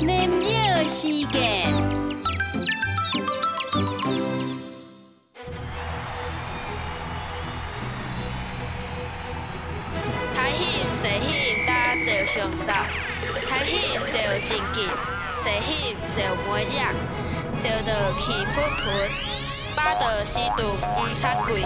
林药时间，抬起细起搭坐上手，抬起坐真紧，细起坐袂热，坐到气噗噗，饱到死肚唔插贵。